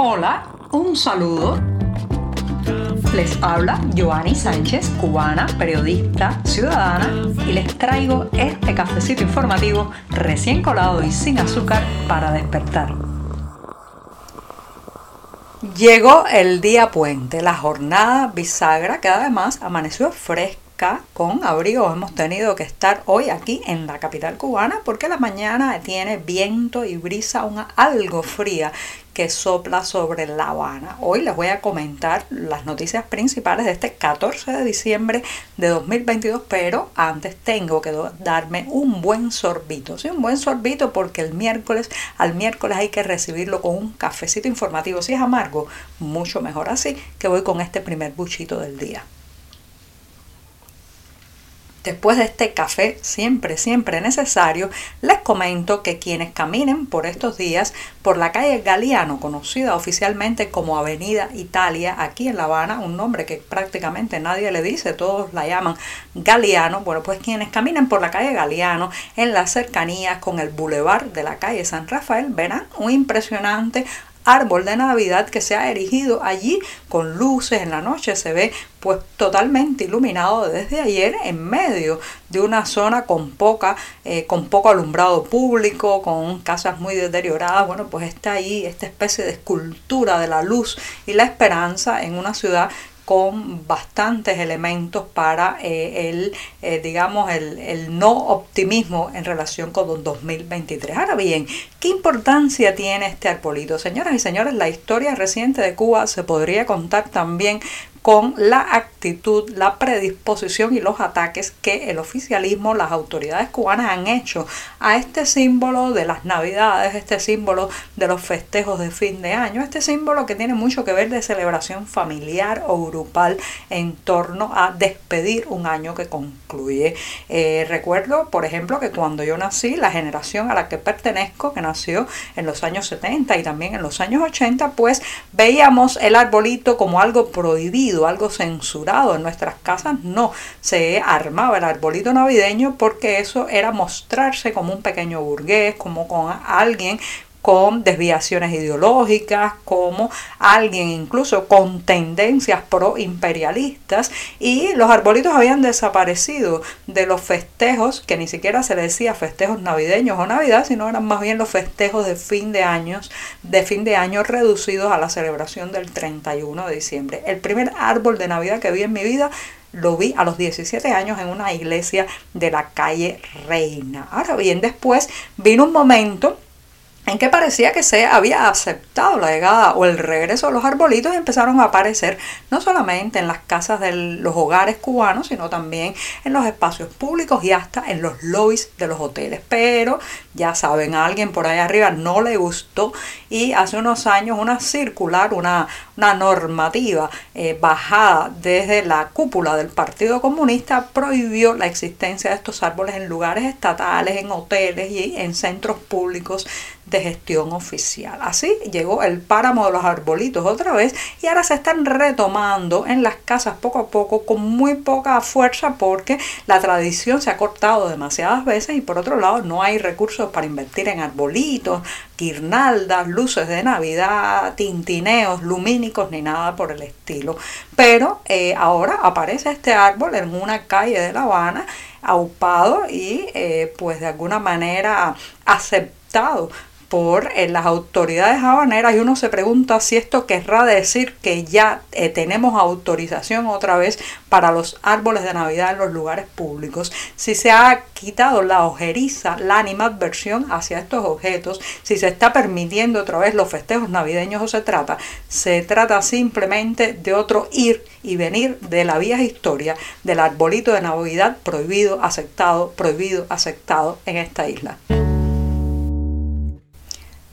Hola, un saludo. Les habla Joanny Sánchez, cubana, periodista, ciudadana, y les traigo este cafecito informativo recién colado y sin azúcar para despertar. Llegó el día puente, la jornada bisagra que además amaneció fresca con abrigo. Hemos tenido que estar hoy aquí en la capital cubana porque la mañana tiene viento y brisa una algo fría que sopla sobre La Habana. Hoy les voy a comentar las noticias principales de este 14 de diciembre de 2022, pero antes tengo que darme un buen sorbito. Sí, un buen sorbito porque el miércoles, al miércoles hay que recibirlo con un cafecito informativo. Si es amargo, mucho mejor así que voy con este primer buchito del día. Después de este café siempre, siempre necesario, les comento que quienes caminen por estos días por la calle Galeano, conocida oficialmente como Avenida Italia, aquí en La Habana, un nombre que prácticamente nadie le dice, todos la llaman Galeano, bueno, pues quienes caminen por la calle Galeano en las cercanías con el bulevar de la calle San Rafael verán un impresionante árbol de Navidad que se ha erigido allí con luces en la noche. Se ve pues totalmente iluminado desde ayer en medio de una zona con poca eh, con poco alumbrado público con casas muy deterioradas bueno pues está ahí esta especie de escultura de la luz y la esperanza en una ciudad con bastantes elementos para eh, el, eh, digamos, el, el, no optimismo en relación con 2023. Ahora bien, ¿qué importancia tiene este arbolito? Señoras y señores, la historia reciente de Cuba se podría contar también con la la predisposición y los ataques que el oficialismo, las autoridades cubanas han hecho a este símbolo de las navidades, este símbolo de los festejos de fin de año, este símbolo que tiene mucho que ver de celebración familiar o grupal en torno a despedir un año que concluye. Eh, recuerdo, por ejemplo, que cuando yo nací, la generación a la que pertenezco, que nació en los años 70 y también en los años 80, pues veíamos el arbolito como algo prohibido algo censurado en nuestras casas, no. Se armaba el arbolito navideño porque eso era mostrarse como un pequeño burgués, como con alguien con desviaciones ideológicas, como alguien incluso con tendencias pro-imperialistas y los arbolitos habían desaparecido de los festejos, que ni siquiera se le decía festejos navideños o Navidad, sino eran más bien los festejos de fin de años, de fin de año reducidos a la celebración del 31 de diciembre. El primer árbol de Navidad que vi en mi vida lo vi a los 17 años en una iglesia de la calle Reina. Ahora bien, después vino un momento en que parecía que se había aceptado la llegada o el regreso de los arbolitos empezaron a aparecer no solamente en las casas de los hogares cubanos, sino también en los espacios públicos y hasta en los lobbies de los hoteles. Pero ya saben, a alguien por ahí arriba no le gustó y hace unos años una circular, una, una normativa eh, bajada desde la cúpula del Partido Comunista prohibió la existencia de estos árboles en lugares estatales, en hoteles y en centros públicos de gestión oficial. Así llegó el páramo de los arbolitos otra vez y ahora se están retomando en las casas poco a poco con muy poca fuerza porque la tradición se ha cortado demasiadas veces y por otro lado no hay recursos para invertir en arbolitos, guirnaldas, luces de Navidad, tintineos lumínicos ni nada por el estilo. Pero eh, ahora aparece este árbol en una calle de La Habana aupado y eh, pues de alguna manera aceptado por eh, las autoridades habaneras y uno se pregunta si esto querrá decir que ya eh, tenemos autorización otra vez para los árboles de Navidad en los lugares públicos, si se ha quitado la ojeriza, la animadversión hacia estos objetos, si se está permitiendo otra vez los festejos navideños o se trata, se trata simplemente de otro ir y venir de la vieja historia del arbolito de Navidad prohibido, aceptado, prohibido, aceptado en esta isla.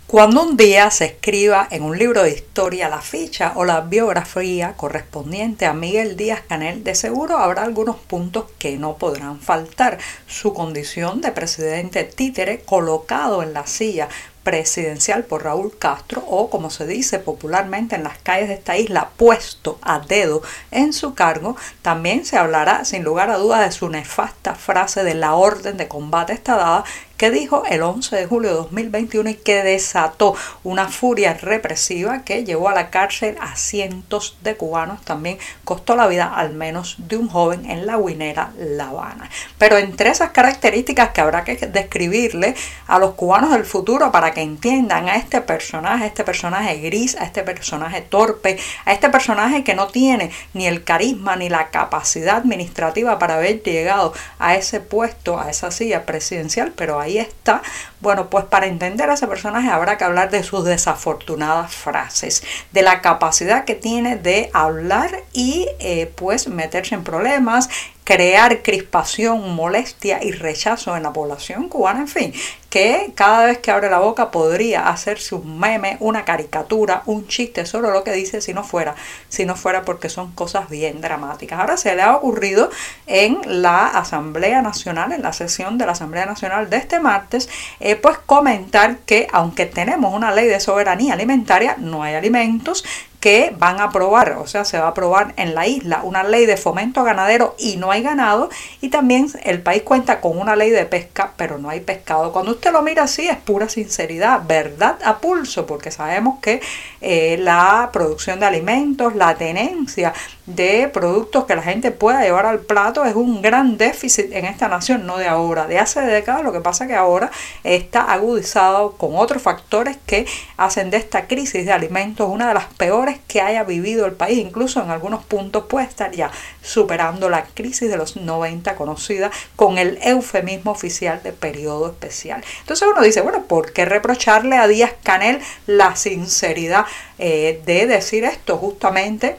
Cuando un día se escriba en un libro de historia la ficha o la biografía correspondiente a Miguel Díaz Canel, de seguro habrá algunos puntos que no podrán faltar. Su condición de presidente títere colocado en la silla presidencial por Raúl Castro o como se dice popularmente en las calles de esta isla, puesto a dedo en su cargo, también se hablará sin lugar a dudas de su nefasta frase de la orden de combate está dada que dijo el 11 de julio de 2021 y que desató una furia represiva que llevó a la cárcel a cientos de cubanos. También costó la vida al menos de un joven en la Guinera La Habana. Pero entre esas características que habrá que describirle a los cubanos del futuro para que entiendan a este personaje, a este personaje gris, a este personaje torpe, a este personaje que no tiene ni el carisma ni la capacidad administrativa para haber llegado a ese puesto, a esa silla presidencial, pero ahí está. Bueno, pues para entender a ese personaje habrá que hablar de sus desafortunadas frases, de la capacidad que tiene de hablar y eh, pues meterse en problemas, crear crispación, molestia y rechazo en la población cubana, en fin, que cada vez que abre la boca podría hacerse un meme, una caricatura, un chiste sobre lo que dice si no fuera, si no fuera porque son cosas bien dramáticas. Ahora se le ha ocurrido en la Asamblea Nacional, en la sesión de la Asamblea Nacional de este martes, eh, pues comentar que aunque tenemos una ley de soberanía alimentaria, no hay alimentos que van a aprobar, o sea, se va a aprobar en la isla una ley de fomento ganadero y no hay ganado, y también el país cuenta con una ley de pesca, pero no hay pescado. Cuando usted lo mira así es pura sinceridad, verdad a pulso, porque sabemos que eh, la producción de alimentos, la tenencia de productos que la gente pueda llevar al plato es un gran déficit en esta nación, no de ahora, de hace décadas, lo que pasa que ahora está agudizado con otros factores que hacen de esta crisis de alimentos una de las peores que haya vivido el país, incluso en algunos puntos puede estar ya superando la crisis de los 90 conocida con el eufemismo oficial de periodo especial. Entonces uno dice, bueno, ¿por qué reprocharle a Díaz Canel la sinceridad eh, de decir esto justamente?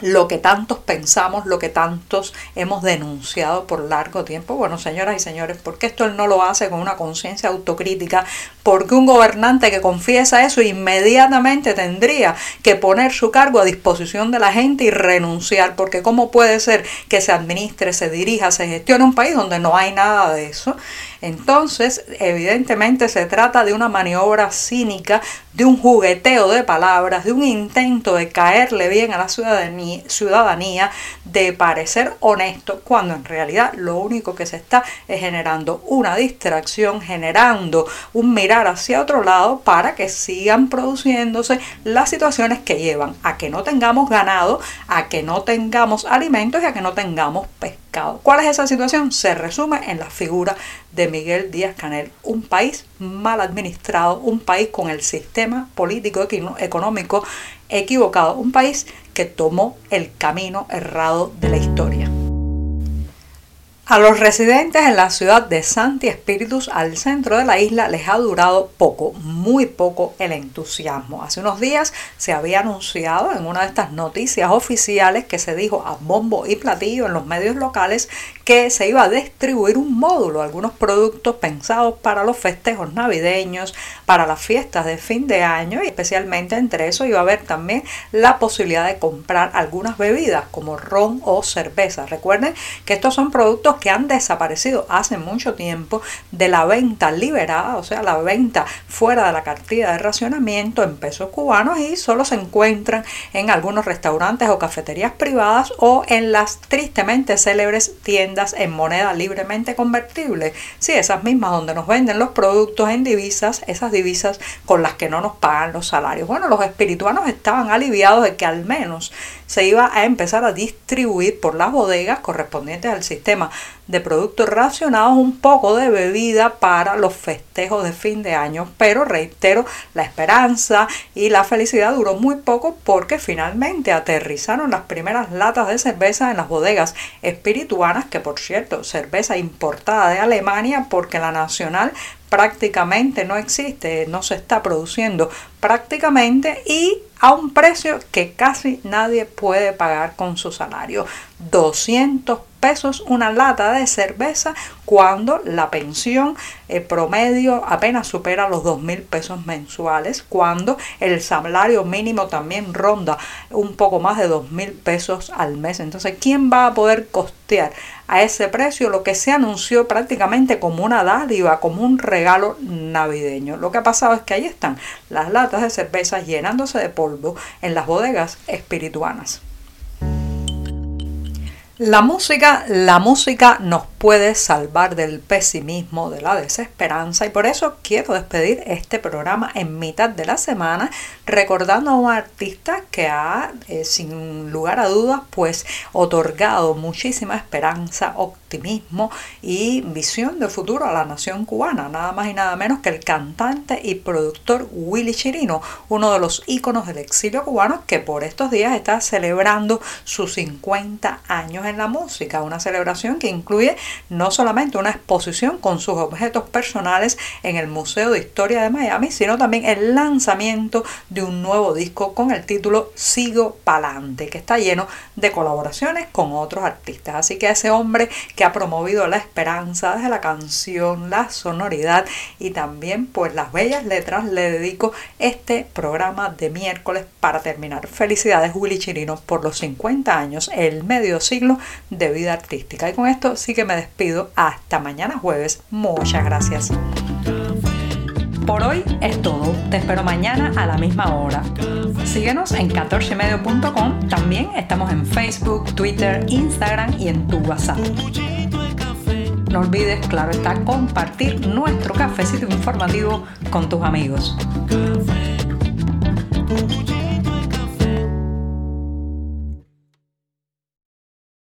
Lo que tantos pensamos, lo que tantos hemos denunciado por largo tiempo. Bueno, señoras y señores, ¿por qué esto él no lo hace con una conciencia autocrítica? Porque un gobernante que confiesa eso inmediatamente tendría que poner su cargo a disposición de la gente y renunciar, porque ¿cómo puede ser que se administre, se dirija, se gestione un país donde no hay nada de eso? Entonces, evidentemente se trata de una maniobra cínica, de un jugueteo de palabras, de un intento de caerle bien a la ciudadanía, de parecer honesto, cuando en realidad lo único que se está es generando una distracción, generando un mirar hacia otro lado para que sigan produciéndose las situaciones que llevan a que no tengamos ganado, a que no tengamos alimentos y a que no tengamos ¿Cuál es esa situación? Se resume en la figura de Miguel Díaz Canel, un país mal administrado, un país con el sistema político económico equivocado, un país que tomó el camino errado de la historia. A los residentes en la ciudad de Santi Espíritus, al centro de la isla, les ha durado poco, muy poco el entusiasmo. Hace unos días se había anunciado en una de estas noticias oficiales que se dijo a bombo y platillo en los medios locales que se iba a distribuir un módulo, algunos productos pensados para los festejos navideños, para las fiestas de fin de año y especialmente entre eso iba a haber también la posibilidad de comprar algunas bebidas como ron o cerveza. Recuerden que estos son que han desaparecido hace mucho tiempo de la venta liberada, o sea, la venta fuera de la cartilla de racionamiento en pesos cubanos y solo se encuentran en algunos restaurantes o cafeterías privadas o en las tristemente célebres tiendas en moneda libremente convertible. Sí, esas mismas donde nos venden los productos en divisas, esas divisas con las que no nos pagan los salarios. Bueno, los espirituanos estaban aliviados de que al menos se iba a empezar a distribuir por las bodegas correspondientes al sistema de productos racionados un poco de bebida para los festejos de fin de año. Pero reitero, la esperanza y la felicidad duró muy poco porque finalmente aterrizaron las primeras latas de cerveza en las bodegas espirituanas, que por cierto, cerveza importada de Alemania porque la nacional prácticamente no existe, no se está produciendo prácticamente y a un precio que casi nadie puede pagar con su salario. 200 pesos una lata de cerveza cuando la pensión eh, promedio apenas supera los 2 mil pesos mensuales, cuando el salario mínimo también ronda un poco más de 2 mil pesos al mes. Entonces, ¿quién va a poder costear a ese precio lo que se anunció prácticamente como una dádiva, como un regalo navideño. Lo que ha pasado es que ahí están las latas de cerveza llenándose de polvo en las bodegas espirituanas. La música, la música nos puede salvar del pesimismo, de la desesperanza y por eso quiero despedir este programa en mitad de la semana recordando a un artista que ha, eh, sin lugar a dudas, pues otorgado muchísima esperanza, optimismo y visión de futuro a la nación cubana, nada más y nada menos que el cantante y productor Willy Chirino, uno de los íconos del exilio cubano que por estos días está celebrando sus 50 años en la música, una celebración que incluye no solamente una exposición con sus objetos personales en el Museo de Historia de Miami, sino también el lanzamiento de un nuevo disco con el título Sigo Palante, que está lleno de colaboraciones con otros artistas. Así que ese hombre que ha promovido la esperanza desde la canción, la sonoridad y también pues las bellas letras, le dedico este programa de miércoles para terminar. Felicidades Willy Chirino por los 50 años, el medio siglo de vida artística. Y con esto sí que me despido. Hasta mañana jueves. Muchas gracias. Por hoy es todo. Te espero mañana a la misma hora. Síguenos en 14medio.com. También estamos en Facebook, Twitter, Instagram y en tu WhatsApp. No olvides, claro está, compartir nuestro cafecito informativo con tus amigos.